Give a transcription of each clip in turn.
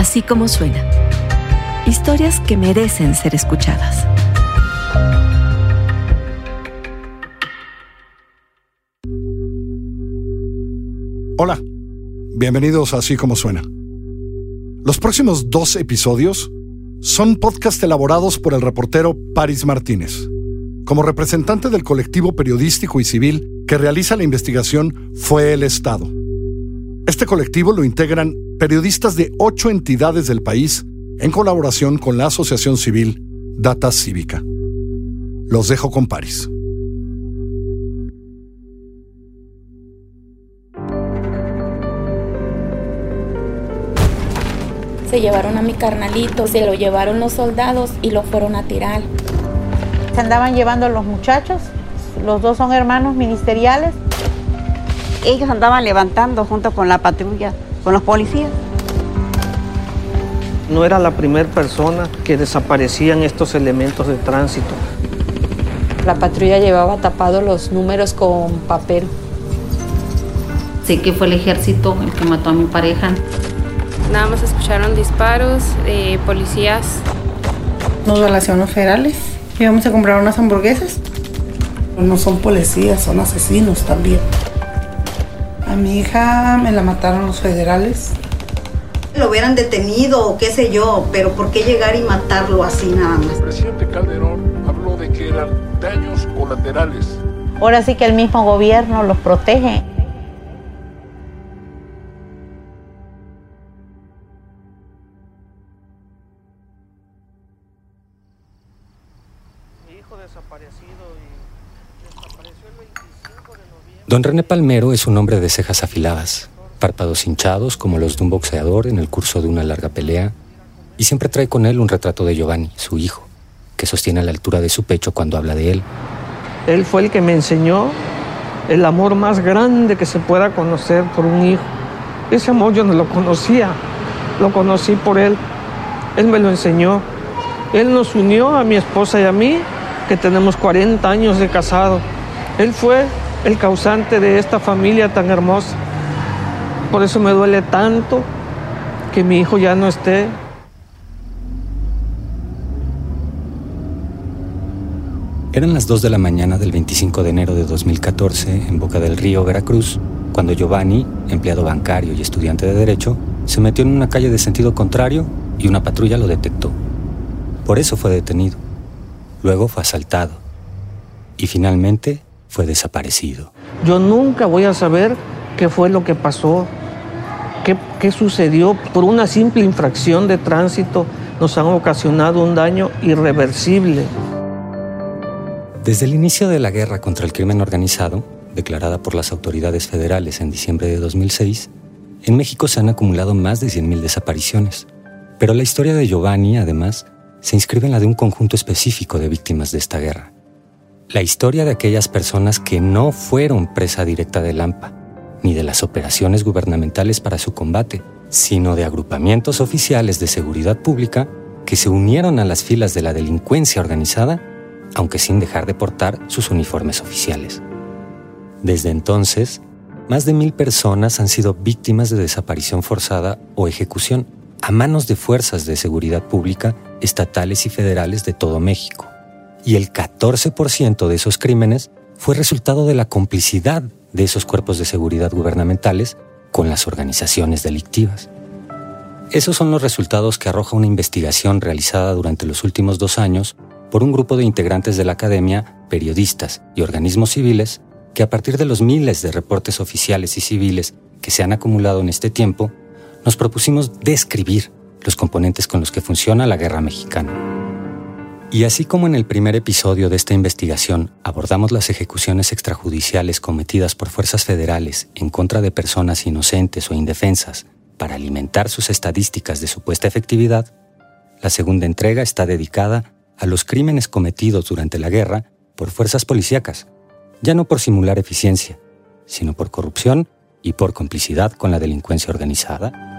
Así como suena. Historias que merecen ser escuchadas. Hola, bienvenidos a Así como suena. Los próximos dos episodios son podcast elaborados por el reportero Paris Martínez, como representante del colectivo periodístico y civil que realiza la investigación Fue el Estado. Este colectivo lo integran periodistas de ocho entidades del país en colaboración con la asociación civil Data Cívica. Los dejo con Paris. Se llevaron a mi carnalito, se lo llevaron los soldados y lo fueron a tirar. Se andaban llevando a los muchachos, los dos son hermanos ministeriales. Ellos andaban levantando junto con la patrulla, con los policías. No era la primera persona que desaparecían estos elementos de tránsito. La patrulla llevaba tapados los números con papel. Sé que fue el ejército el que mató a mi pareja. Nada más escucharon disparos de policías. Nos relacionó federales. Íbamos a comprar unas hamburguesas. No son policías, son asesinos también. A mi hija me la mataron los federales. Lo hubieran detenido o qué sé yo, pero ¿por qué llegar y matarlo así nada más? El presidente Calderón habló de que eran daños colaterales. Ahora sí que el mismo gobierno los protege. Don René Palmero es un hombre de cejas afiladas, párpados hinchados como los de un boxeador en el curso de una larga pelea, y siempre trae con él un retrato de Giovanni, su hijo, que sostiene a la altura de su pecho cuando habla de él. Él fue el que me enseñó el amor más grande que se pueda conocer por un hijo. Ese amor yo no lo conocía, lo conocí por él. Él me lo enseñó. Él nos unió a mi esposa y a mí, que tenemos 40 años de casado. Él fue el causante de esta familia tan hermosa. Por eso me duele tanto que mi hijo ya no esté. Eran las 2 de la mañana del 25 de enero de 2014 en Boca del Río, Veracruz, cuando Giovanni, empleado bancario y estudiante de Derecho, se metió en una calle de sentido contrario y una patrulla lo detectó. Por eso fue detenido. Luego fue asaltado. Y finalmente fue desaparecido. Yo nunca voy a saber qué fue lo que pasó, qué, qué, sucedió. Por una simple infracción de tránsito nos han ocasionado un daño irreversible. Desde el inicio de la guerra contra el crimen organizado, declarada por las autoridades federales en diciembre de 2006, en México se han acumulado más de 100.000 desapariciones. Pero la historia de Giovanni, además, se inscribe en la de un conjunto específico de víctimas de esta guerra la historia de aquellas personas que no fueron presa directa del AMPA, ni de las operaciones gubernamentales para su combate, sino de agrupamientos oficiales de seguridad pública que se unieron a las filas de la delincuencia organizada, aunque sin dejar de portar sus uniformes oficiales. Desde entonces, más de mil personas han sido víctimas de desaparición forzada o ejecución a manos de fuerzas de seguridad pública estatales y federales de todo México y el 14% de esos crímenes fue resultado de la complicidad de esos cuerpos de seguridad gubernamentales con las organizaciones delictivas. Esos son los resultados que arroja una investigación realizada durante los últimos dos años por un grupo de integrantes de la academia, periodistas y organismos civiles que a partir de los miles de reportes oficiales y civiles que se han acumulado en este tiempo, nos propusimos describir los componentes con los que funciona la guerra mexicana. Y así como en el primer episodio de esta investigación abordamos las ejecuciones extrajudiciales cometidas por fuerzas federales en contra de personas inocentes o indefensas para alimentar sus estadísticas de supuesta efectividad, la segunda entrega está dedicada a los crímenes cometidos durante la guerra por fuerzas policíacas, ya no por simular eficiencia, sino por corrupción y por complicidad con la delincuencia organizada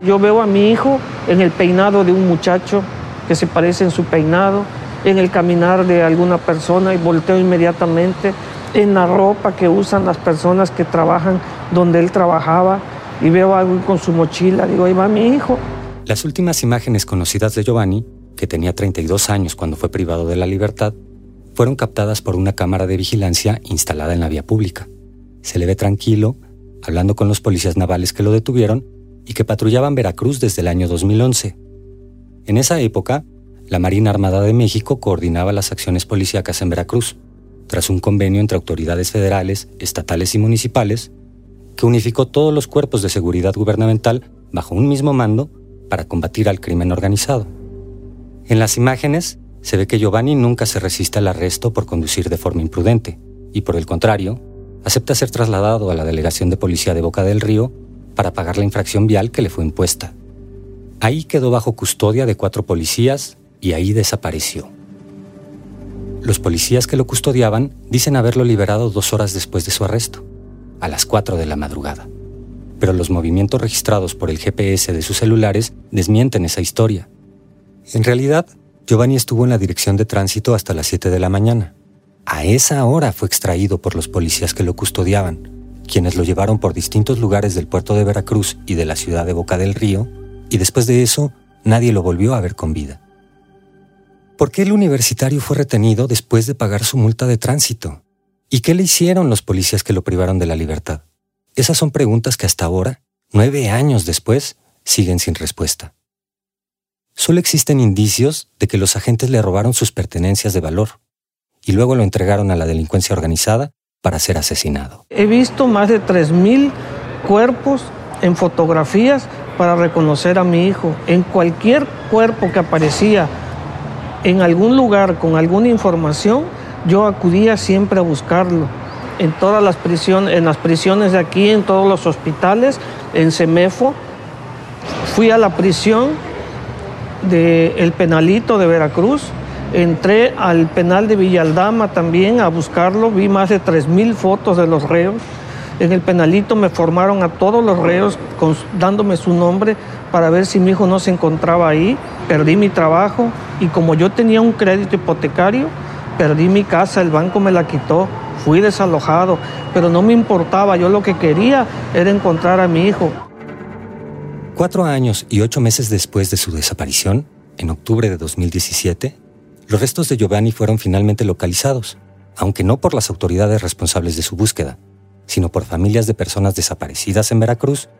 Yo veo a mi hijo en el peinado de un muchacho que se parece en su peinado, en el caminar de alguna persona y volteo inmediatamente en la ropa que usan las personas que trabajan donde él trabajaba y veo algo con su mochila, digo, ahí va mi hijo. Las últimas imágenes conocidas de Giovanni, que tenía 32 años cuando fue privado de la libertad, fueron captadas por una cámara de vigilancia instalada en la vía pública. Se le ve tranquilo, hablando con los policías navales que lo detuvieron y que patrullaban Veracruz desde el año 2011. En esa época, la Marina Armada de México coordinaba las acciones policíacas en Veracruz, tras un convenio entre autoridades federales, estatales y municipales, que unificó todos los cuerpos de seguridad gubernamental bajo un mismo mando para combatir al crimen organizado. En las imágenes se ve que Giovanni nunca se resiste al arresto por conducir de forma imprudente, y por el contrario, acepta ser trasladado a la delegación de policía de Boca del Río para pagar la infracción vial que le fue impuesta. Ahí quedó bajo custodia de cuatro policías y ahí desapareció. Los policías que lo custodiaban dicen haberlo liberado dos horas después de su arresto, a las 4 de la madrugada. Pero los movimientos registrados por el GPS de sus celulares desmienten esa historia. En realidad, Giovanni estuvo en la dirección de tránsito hasta las 7 de la mañana. A esa hora fue extraído por los policías que lo custodiaban, quienes lo llevaron por distintos lugares del puerto de Veracruz y de la ciudad de Boca del Río, y después de eso nadie lo volvió a ver con vida. ¿Por qué el universitario fue retenido después de pagar su multa de tránsito? ¿Y qué le hicieron los policías que lo privaron de la libertad? Esas son preguntas que hasta ahora, nueve años después, siguen sin respuesta. Solo existen indicios de que los agentes le robaron sus pertenencias de valor y luego lo entregaron a la delincuencia organizada para ser asesinado. He visto más de 3.000 cuerpos en fotografías para reconocer a mi hijo. En cualquier cuerpo que aparecía en algún lugar con alguna información, yo acudía siempre a buscarlo. En todas las prisiones, en las prisiones de aquí, en todos los hospitales, en Semefo, fui a la prisión del El Penalito de Veracruz, entré al penal de Villaldama también a buscarlo, vi más de 3.000 fotos de los reos. En el penalito me formaron a todos los reos dándome su nombre para ver si mi hijo no se encontraba ahí. Perdí mi trabajo y como yo tenía un crédito hipotecario, perdí mi casa, el banco me la quitó, fui desalojado, pero no me importaba, yo lo que quería era encontrar a mi hijo. Cuatro años y ocho meses después de su desaparición, en octubre de 2017, los restos de Giovanni fueron finalmente localizados, aunque no por las autoridades responsables de su búsqueda, sino por familias de personas desaparecidas en Veracruz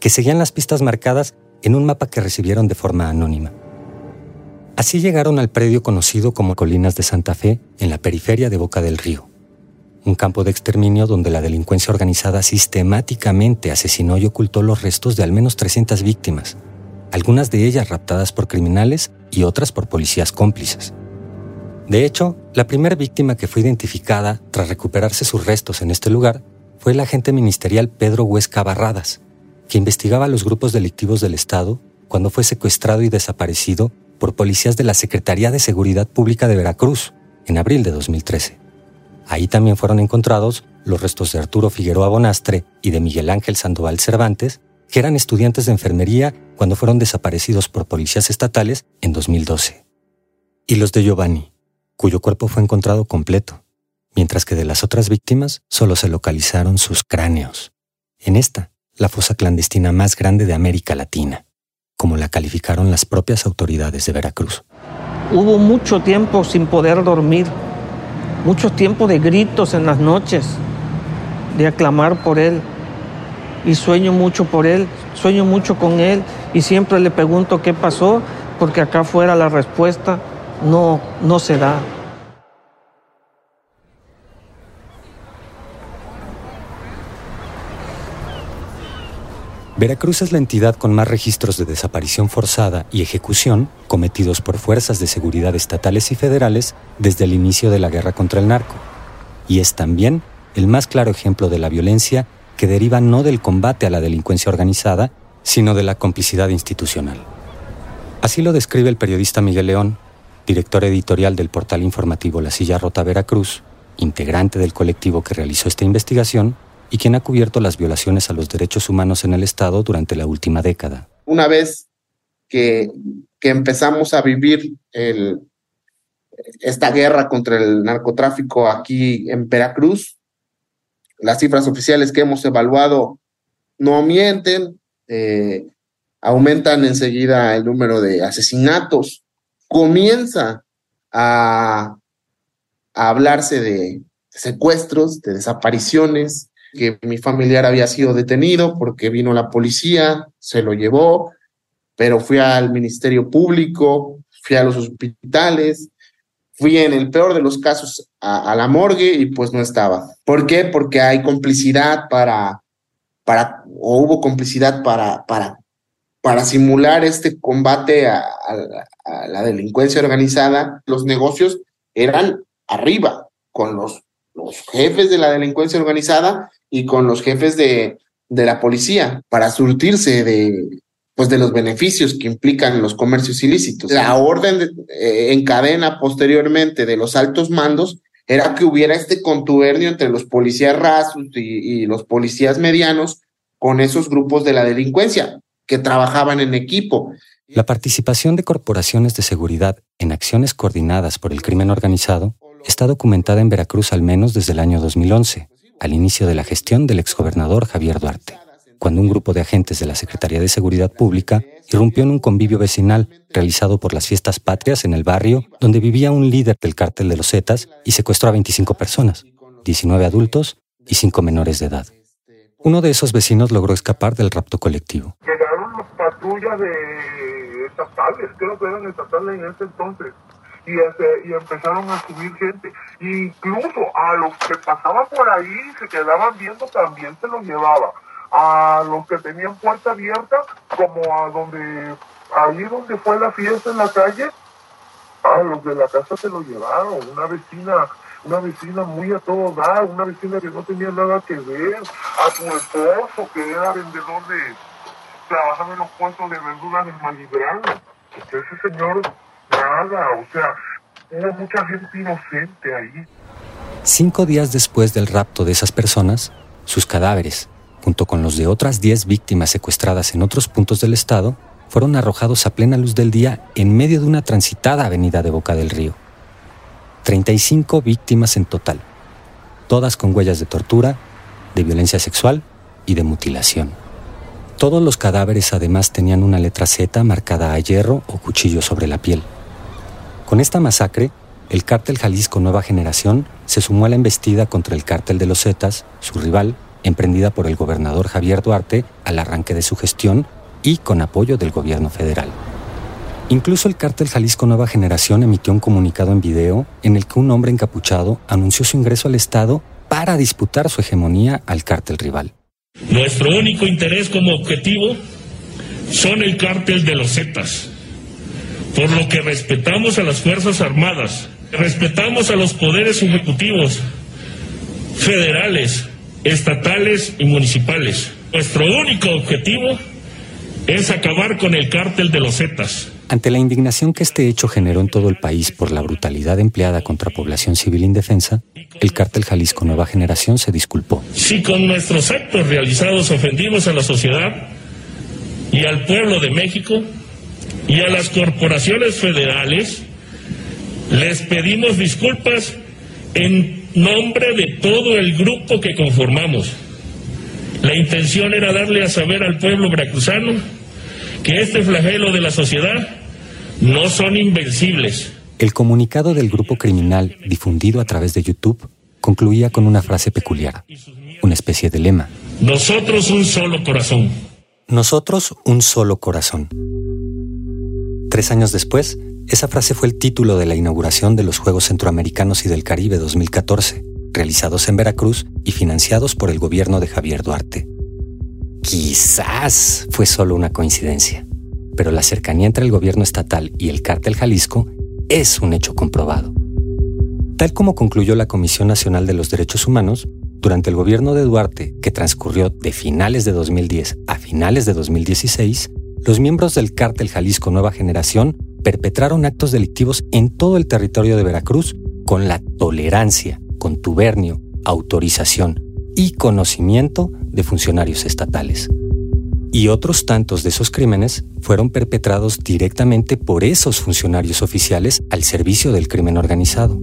que seguían las pistas marcadas en un mapa que recibieron de forma anónima. Así llegaron al predio conocido como Colinas de Santa Fe, en la periferia de Boca del Río, un campo de exterminio donde la delincuencia organizada sistemáticamente asesinó y ocultó los restos de al menos 300 víctimas, algunas de ellas raptadas por criminales y otras por policías cómplices. De hecho, la primera víctima que fue identificada tras recuperarse sus restos en este lugar fue el agente ministerial Pedro Huesca Barradas, que investigaba los grupos delictivos del Estado cuando fue secuestrado y desaparecido por policías de la Secretaría de Seguridad Pública de Veracruz en abril de 2013. Ahí también fueron encontrados los restos de Arturo Figueroa Bonastre y de Miguel Ángel Sandoval Cervantes, que eran estudiantes de enfermería cuando fueron desaparecidos por policías estatales en 2012. Y los de Giovanni, cuyo cuerpo fue encontrado completo, mientras que de las otras víctimas solo se localizaron sus cráneos. En esta, la fosa clandestina más grande de América Latina, como la calificaron las propias autoridades de Veracruz. Hubo mucho tiempo sin poder dormir, mucho tiempo de gritos en las noches, de aclamar por él. Y sueño mucho por él, sueño mucho con él y siempre le pregunto qué pasó, porque acá fuera la respuesta no, no se da. Veracruz es la entidad con más registros de desaparición forzada y ejecución cometidos por fuerzas de seguridad estatales y federales desde el inicio de la guerra contra el narco. Y es también el más claro ejemplo de la violencia que deriva no del combate a la delincuencia organizada, sino de la complicidad institucional. Así lo describe el periodista Miguel León director editorial del portal informativo La Silla Rota Veracruz, integrante del colectivo que realizó esta investigación y quien ha cubierto las violaciones a los derechos humanos en el Estado durante la última década. Una vez que, empezamos a vivir esta guerra contra el narcotráfico aquí en Veracruz, las cifras oficiales que hemos evaluado no mienten, eh, aumentan enseguida el número de asesinatos, comienza a, a hablarse de secuestros, de desapariciones, que mi familiar había sido detenido porque vino la policía, se lo llevó, pero fui al Ministerio Público, fui a los hospitales, fui en el peor de los casos a, la morgue y pues no estaba. ¿Por qué? Porque hay complicidad para, para o hubo complicidad para, para, para simular este combate a, la delincuencia organizada. Los negocios eran arriba, con los, jefes de la delincuencia organizada y con los jefes de, de la policía para surtirse de, pues de los beneficios que implican los comercios ilícitos. La orden eh, en cadena posteriormente de los altos mandos era que hubiera este contubernio entre los policías rasos y, los policías medianos con esos grupos de la delincuencia que trabajaban en equipo. La participación de corporaciones de seguridad en acciones coordinadas por el crimen organizado está documentada en Veracruz al menos desde el año 2011, al inicio de la gestión del exgobernador Javier Duarte cuando un grupo de agentes de la Secretaría de Seguridad Pública irrumpió en un convivio vecinal realizado por las fiestas patrias en el barrio donde vivía un líder del cártel de los Zetas y secuestró a 25 personas, 19 adultos y 5 menores de edad. Uno de esos vecinos logró escapar del rapto colectivo. Patrullas de estatales, creo que eran estatales en ese entonces, y, y, empezaron a subir gente. Incluso a los que pasaban por ahí se quedaban viendo también se los llevaba. A los que tenían puerta abierta, como a donde, ahí donde fue la fiesta en la calle, a los de la casa se lo llevaron, una vecina, una vecina muy a todo dar, una vecina que no tenía nada que ver, a su esposo que era vendedor de, trabajaba en los puestos de verduras en Malibrán, ese señor, nada, o sea, hubo mucha gente inocente ahí. Cinco días después del rapto de esas personas, sus cadáveres, junto con los de otras 10 víctimas secuestradas en otros puntos del estado, fueron arrojados a plena luz del día en medio de una transitada avenida de Boca del Río. 35 víctimas en total, todas con huellas de tortura, de violencia sexual y de mutilación. Todos los cadáveres además tenían una letra Z marcada a hierro o cuchillo sobre la piel. Con esta masacre, el cártel Jalisco Nueva Generación se sumó a la embestida contra el cártel de los Zetas, su rival, emprendida por el gobernador Javier Duarte al arranque de su gestión y con apoyo del gobierno federal. Incluso el cártel Jalisco Nueva Generación emitió un comunicado en video en el que un hombre encapuchado anunció su ingreso al Estado para disputar su hegemonía al cártel rival. Nuestro único interés como objetivo son el cártel de los Zetas, por lo que respetamos a las Fuerzas Armadas, respetamos a los poderes ejecutivos, federales, estatales y municipales. Nuestro único objetivo es acabar con el cártel de los Zetas. Ante la indignación que este hecho generó en todo el país por la brutalidad empleada contra población civil indefensa, el cártel Jalisco Nueva Generación se disculpó. Si con nuestros actos realizados ofendimos a la sociedad y al pueblo de México y a las corporaciones federales, les pedimos disculpas en nombre de todo el grupo que conformamos. La intención era darle a saber al pueblo veracruzano que este flagelo de la sociedad no son invencibles. El comunicado del grupo criminal difundido a través de YouTube concluía con una frase peculiar, una especie de lema. Nosotros un solo corazón. Nosotros un solo corazón. Tres años después, esa frase fue el título de la inauguración de los Juegos Centroamericanos y del Caribe 2014, realizados en Veracruz y financiados por el gobierno de Javier Duarte. Quizás fue solo una coincidencia, pero la cercanía entre el gobierno estatal y el cártel Jalisco es un hecho comprobado. Tal como concluyó la Comisión Nacional de los Derechos Humanos, durante el gobierno de Duarte, que transcurrió de finales de 2010 a finales de 2016, los miembros del cártel Jalisco Nueva Generación perpetraron actos delictivos en todo el territorio de Veracruz con la tolerancia, contubernio, autorización y conocimiento de funcionarios estatales. Y otros tantos de esos crímenes fueron perpetrados directamente por esos funcionarios oficiales al servicio del crimen organizado.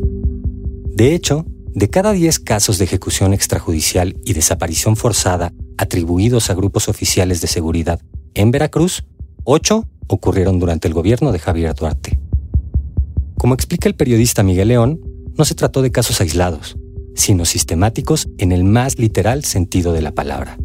De hecho, de cada 10 casos de ejecución extrajudicial y desaparición forzada atribuidos a grupos oficiales de seguridad en Veracruz, ocho ocurrieron durante el gobierno de Javier Duarte. Como explica el periodista Miguel León, no se trató de casos aislados, sino sistemáticos en el más literal sentido de la palabra.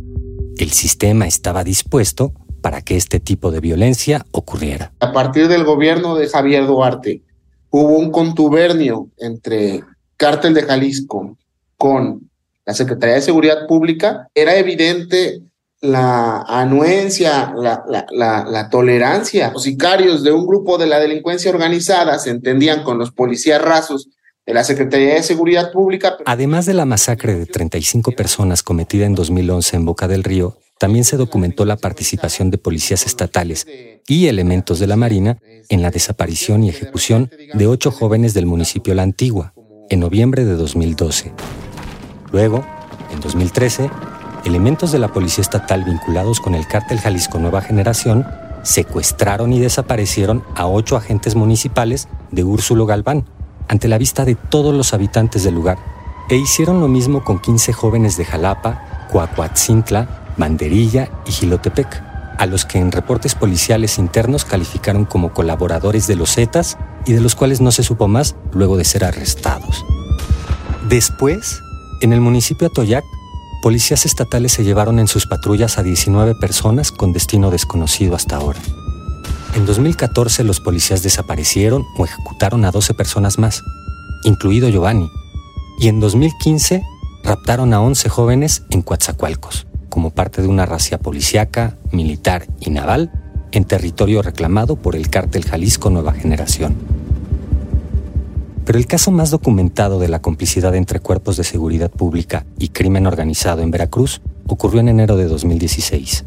El sistema estaba dispuesto para que este tipo de violencia ocurriera. A partir del gobierno de Javier Duarte, hubo un contubernio entre Cártel de Jalisco con la Secretaría de Seguridad Pública. Era evidente la anuencia, la, la, la, tolerancia. Los sicarios de un grupo de la delincuencia organizada se entendían con los policías rasos la Secretaría de Seguridad Pública. Además de la masacre de 35 personas cometida en 2011 en Boca del Río, también se documentó la participación de policías estatales y elementos de la Marina en la desaparición y ejecución de ocho jóvenes del municipio La Antigua en noviembre de 2012. Luego, en 2013, elementos de la Policía Estatal vinculados con el cártel Jalisco Nueva Generación secuestraron y desaparecieron a ocho agentes municipales de Úrsulo Galván, ante la vista de todos los habitantes del lugar, e hicieron lo mismo con 15 jóvenes de Jalapa, Coacuatzintla, Manderilla y Gilotepec, a los que en reportes policiales internos calificaron como colaboradores de los Zetas y de los cuales no se supo más luego de ser arrestados. Después, en el municipio Atoyac, policías estatales se llevaron en sus patrullas a 19 personas con destino desconocido hasta ahora. En 2014 los policías desaparecieron o ejecutaron a 12 personas más, incluido Giovanni, y en 2015 raptaron a 11 jóvenes en Coatzacoalcos, como parte de una racia policíaca, militar y naval en territorio reclamado por el cártel Jalisco Nueva Generación. Pero el caso más documentado de la complicidad entre cuerpos de seguridad pública y crimen organizado en Veracruz ocurrió en enero de 2016,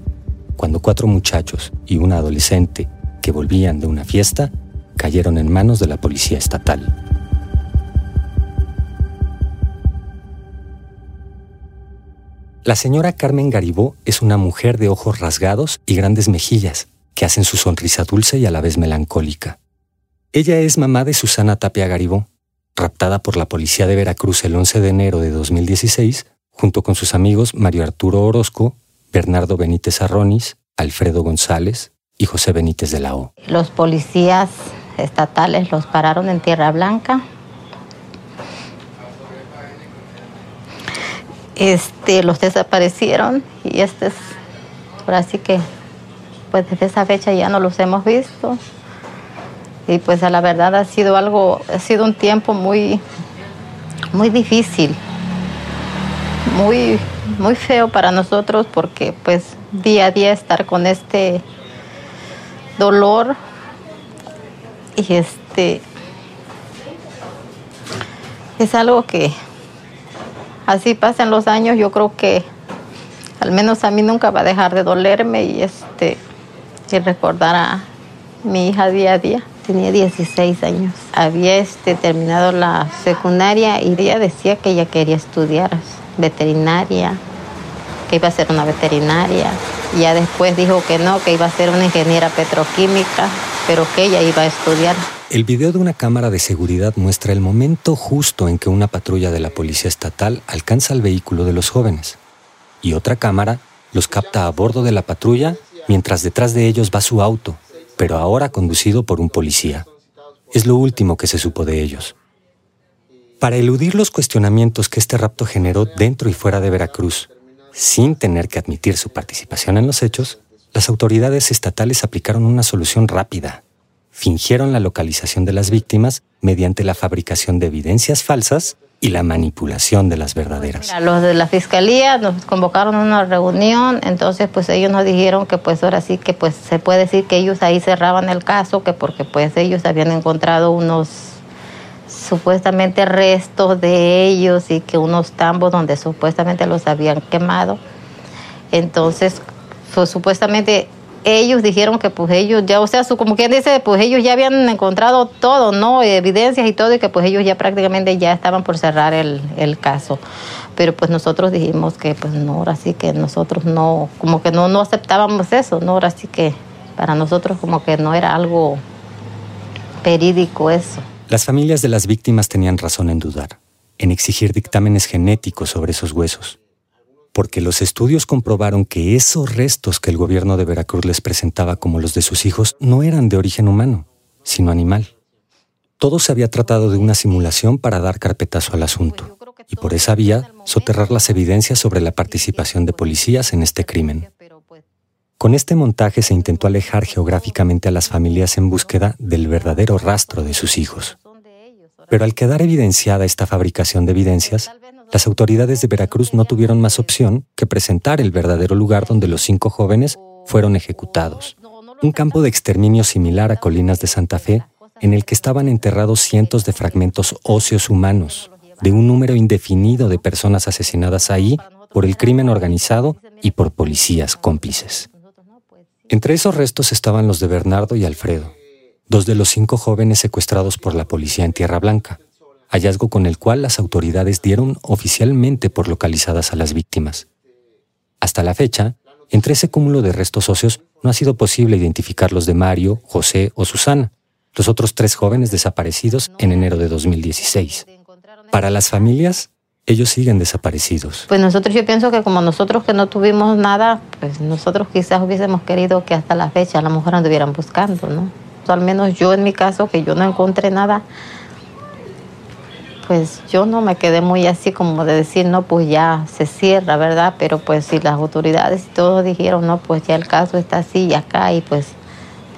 cuando cuatro muchachos y una adolescente que volvían de una fiesta cayeron en manos de la policía estatal. La señora Carmen Garibó es una mujer de ojos rasgados y grandes mejillas, que hacen su sonrisa dulce y a la vez melancólica. Ella es mamá de Susana Tapia Garibó, raptada por la policía de Veracruz el 11 de enero de 2016, junto con sus amigos Mario Arturo Orozco, Bernardo Benítez Arronis, Alfredo González y José Benítez de la O. Los policías estatales los pararon en Tierra Blanca. Este, los desaparecieron y este es, ahora sí que pues desde esa fecha ya no los hemos visto. Y pues a la verdad ha sido algo, ha sido un tiempo muy, muy difícil, muy, muy feo para nosotros porque pues día a día estar con este dolor y este es algo que así pasan los años, yo creo que al menos a mí nunca va a dejar de dolerme y este y recordar a mi hija día a día. Tenía 16 años. Había este, terminado la secundaria y ella decía que ella quería estudiar veterinaria, que iba a ser una veterinaria. Ya después dijo que no, que iba a ser una ingeniera petroquímica, pero que ella iba a estudiar. El video de una cámara de seguridad muestra el momento justo en que una patrulla de la policía estatal alcanza el vehículo de los jóvenes. Y otra cámara los capta a bordo de la patrulla mientras detrás de ellos va su auto, pero ahora conducido por un policía. Es lo último que se supo de ellos. Para eludir los cuestionamientos que este rapto generó dentro y fuera de Veracruz, sin tener que admitir su participación en los hechos, las autoridades estatales aplicaron una solución rápida. Fingieron la localización de las víctimas mediante la fabricación de evidencias falsas y la manipulación de las verdaderas. los de la fiscalía nos convocaron a una reunión, entonces pues ellos nos dijeron que pues ahora sí que pues se puede decir que ellos ahí cerraban el caso, que porque pues ellos habían encontrado unos supuestamente restos de ellos y que unos tambos donde supuestamente los habían quemado. Entonces, pues, supuestamente ellos dijeron que pues ellos ya, o sea, su, como quien dice, pues ellos ya habían encontrado todo, ¿no? Evidencias y todo, y que pues ellos ya prácticamente ya estaban por cerrar el, caso. Pero pues nosotros dijimos que pues no, ahora sí que nosotros no, como que no, no aceptábamos eso, ¿no? Ahora sí que para nosotros como que no era algo verídico eso. Las familias de las víctimas tenían razón en dudar, en exigir dictámenes genéticos sobre esos huesos. porque los estudios comprobaron que esos restos que el gobierno de Veracruz les presentaba como los de sus hijos no eran de origen humano, sino animal. Todo se había tratado de una simulación para dar carpetazo al asunto, y por esa vía soterrar las evidencias sobre la participación de policías en este crimen. Con este montaje se intentó alejar geográficamente a las familias en búsqueda del verdadero rastro de sus hijos. Pero al quedar evidenciada esta fabricación de evidencias, las autoridades de Veracruz no tuvieron más opción que presentar el verdadero lugar donde los cinco jóvenes fueron ejecutados. Un campo de exterminio similar a Colinas de Santa Fe, en el que estaban enterrados cientos de fragmentos óseos humanos, de un número indefinido de personas asesinadas ahí por el crimen organizado y por policías cómplices. Entre esos restos estaban los de Bernardo y Alfredo, dos de los cinco jóvenes secuestrados por la policía en Tierra Blanca, hallazgo con el cual las autoridades dieron oficialmente por localizadas a las víctimas. Hasta la fecha, entre ese cúmulo de restos óseos no ha sido posible identificar los de Mario, José o Susana, los otros tres jóvenes desaparecidos en enero de 2016. Para las familias, ellos siguen desaparecidos. Pues nosotros yo pienso que como nosotros que no tuvimos nada, pues nosotros quizás hubiésemos querido que hasta la fecha a lo mejor anduvieran buscando, ¿no? Al menos yo en mi caso, que yo no encontré nada, pues yo no me quedé muy así como de decir, no, pues ya se cierra, ¿verdad? Pero pues si las autoridades y todos dijeron, no, pues ya el caso está así y acá y pues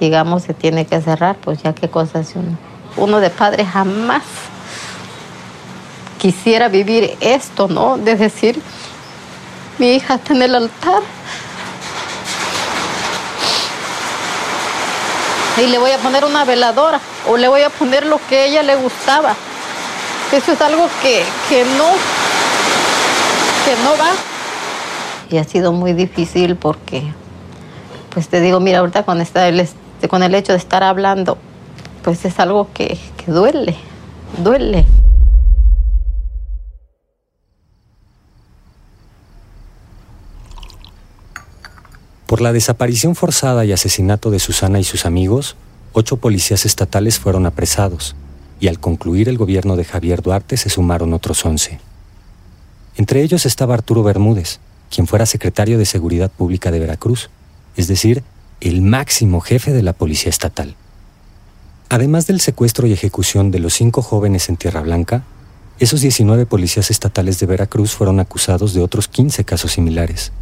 digamos se tiene que cerrar, pues ya qué cosa uno. Uno de padre jamás quisiera vivir esto, ¿no? De decir, mi hija está en el altar. Y le voy a poner una veladora o le voy a poner lo que a ella le gustaba eso es algo que, no, que no va. Y ha sido muy difícil porque, pues te digo, mira, ahorita con, esta, el, con el hecho de estar hablando, pues es algo que, que duele, duele. Por la desaparición forzada y asesinato de Susana y sus amigos, ocho policías estatales fueron apresados y al concluir el gobierno de Javier Duarte se sumaron otros once. Entre ellos estaba Arturo Bermúdez, quien fuera secretario de Seguridad Pública de Veracruz, es decir, el máximo jefe de la Policía Estatal. Además del secuestro y ejecución de los cinco jóvenes en Tierra Blanca, esos 19 policías estatales de Veracruz fueron acusados de otros 15 casos similares.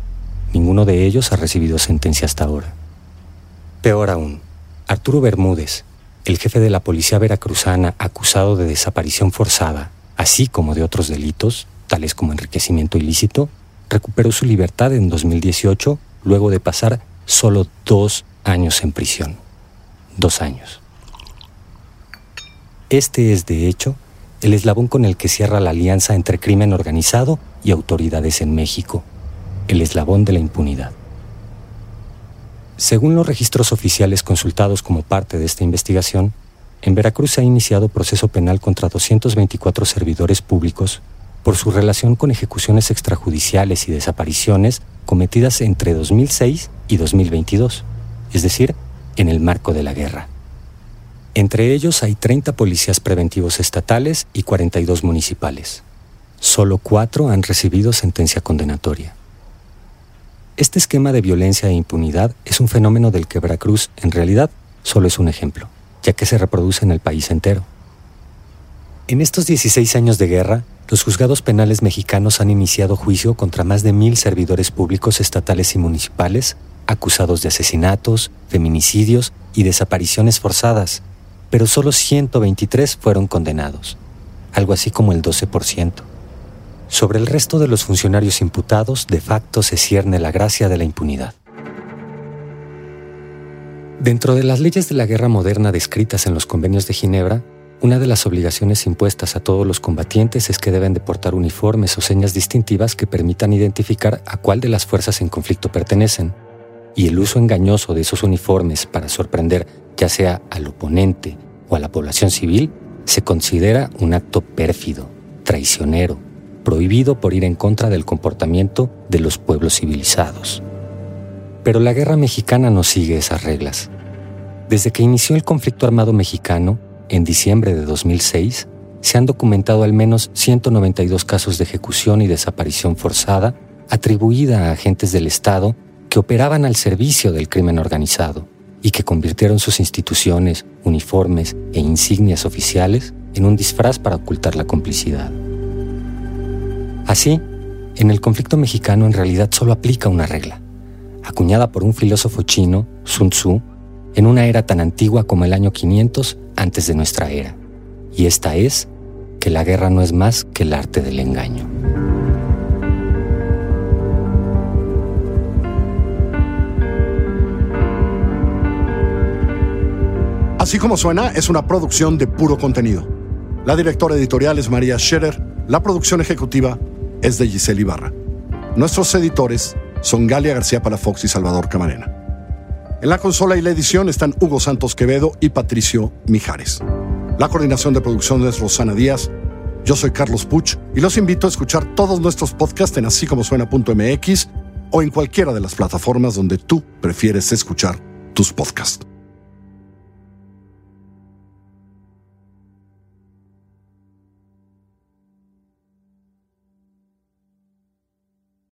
Ninguno de ellos ha recibido sentencia hasta ahora. Peor aún, Arturo Bermúdez, el jefe de la policía veracruzana acusado de desaparición forzada, así como de otros delitos, tales como enriquecimiento ilícito, recuperó su libertad en 2018 luego de pasar solo dos años en prisión. Dos años. Este es, de hecho, el eslabón con el que cierra la alianza entre crimen organizado y autoridades en México, el eslabón de la impunidad. Según los registros oficiales consultados como parte de esta investigación, en Veracruz se ha iniciado proceso penal contra 224 servidores públicos por su relación con ejecuciones extrajudiciales y desapariciones cometidas entre 2006 y 2022, es decir, en el marco de la guerra. Entre ellos hay 30 policías preventivos estatales y 42 municipales. Solo cuatro han recibido sentencia condenatoria. Este esquema de violencia e impunidad es un fenómeno del que Veracruz, en realidad, solo es un ejemplo, ya que se reproduce en el país entero. En estos 16 años de guerra, los juzgados penales mexicanos han iniciado juicio contra más de mil servidores públicos estatales y municipales acusados de asesinatos, feminicidios y desapariciones forzadas, pero solo 123 fueron condenados, algo así como el 12%. Sobre el resto de los funcionarios imputados, de facto se cierne la gracia de la impunidad. Dentro de las leyes de la guerra moderna descritas en los convenios de Ginebra, una de las obligaciones impuestas a todos los combatientes es que deben de portar uniformes o señas distintivas que permitan identificar a cuál de las fuerzas en conflicto pertenecen, y el uso engañoso de esos uniformes para sorprender ya sea al oponente o a la población civil se considera un acto pérfido, traicionero, prohibido por ir en contra del comportamiento de los pueblos civilizados. Pero la guerra mexicana no sigue esas reglas. Desde que inició el conflicto armado mexicano, en diciembre de 2006, se han documentado al menos 192 casos de ejecución y desaparición forzada atribuida a agentes del Estado que operaban al servicio del crimen organizado y que convirtieron sus instituciones, uniformes e insignias oficiales en un disfraz para ocultar la complicidad. Así, en el conflicto mexicano en realidad solo aplica una regla, acuñada por un filósofo chino, Sun Tzu, en una era tan antigua como el año 500 antes de nuestra era. Y esta es que la guerra no es más que el arte del engaño. Así como suena, es una producción de puro contenido. La directora editorial es María Scherer, la producción ejecutiva es de Giselle Ibarra. Nuestros editores son Galia García Palafox y Salvador Camarena. En la consola y la edición están Hugo Santos Quevedo y Patricio Mijares. La coordinación de producción es Rosana Díaz. Yo soy Carlos Puch y los invito a escuchar todos nuestros podcasts en así como suena.mx o en cualquiera de las plataformas donde tú prefieres escuchar tus podcasts.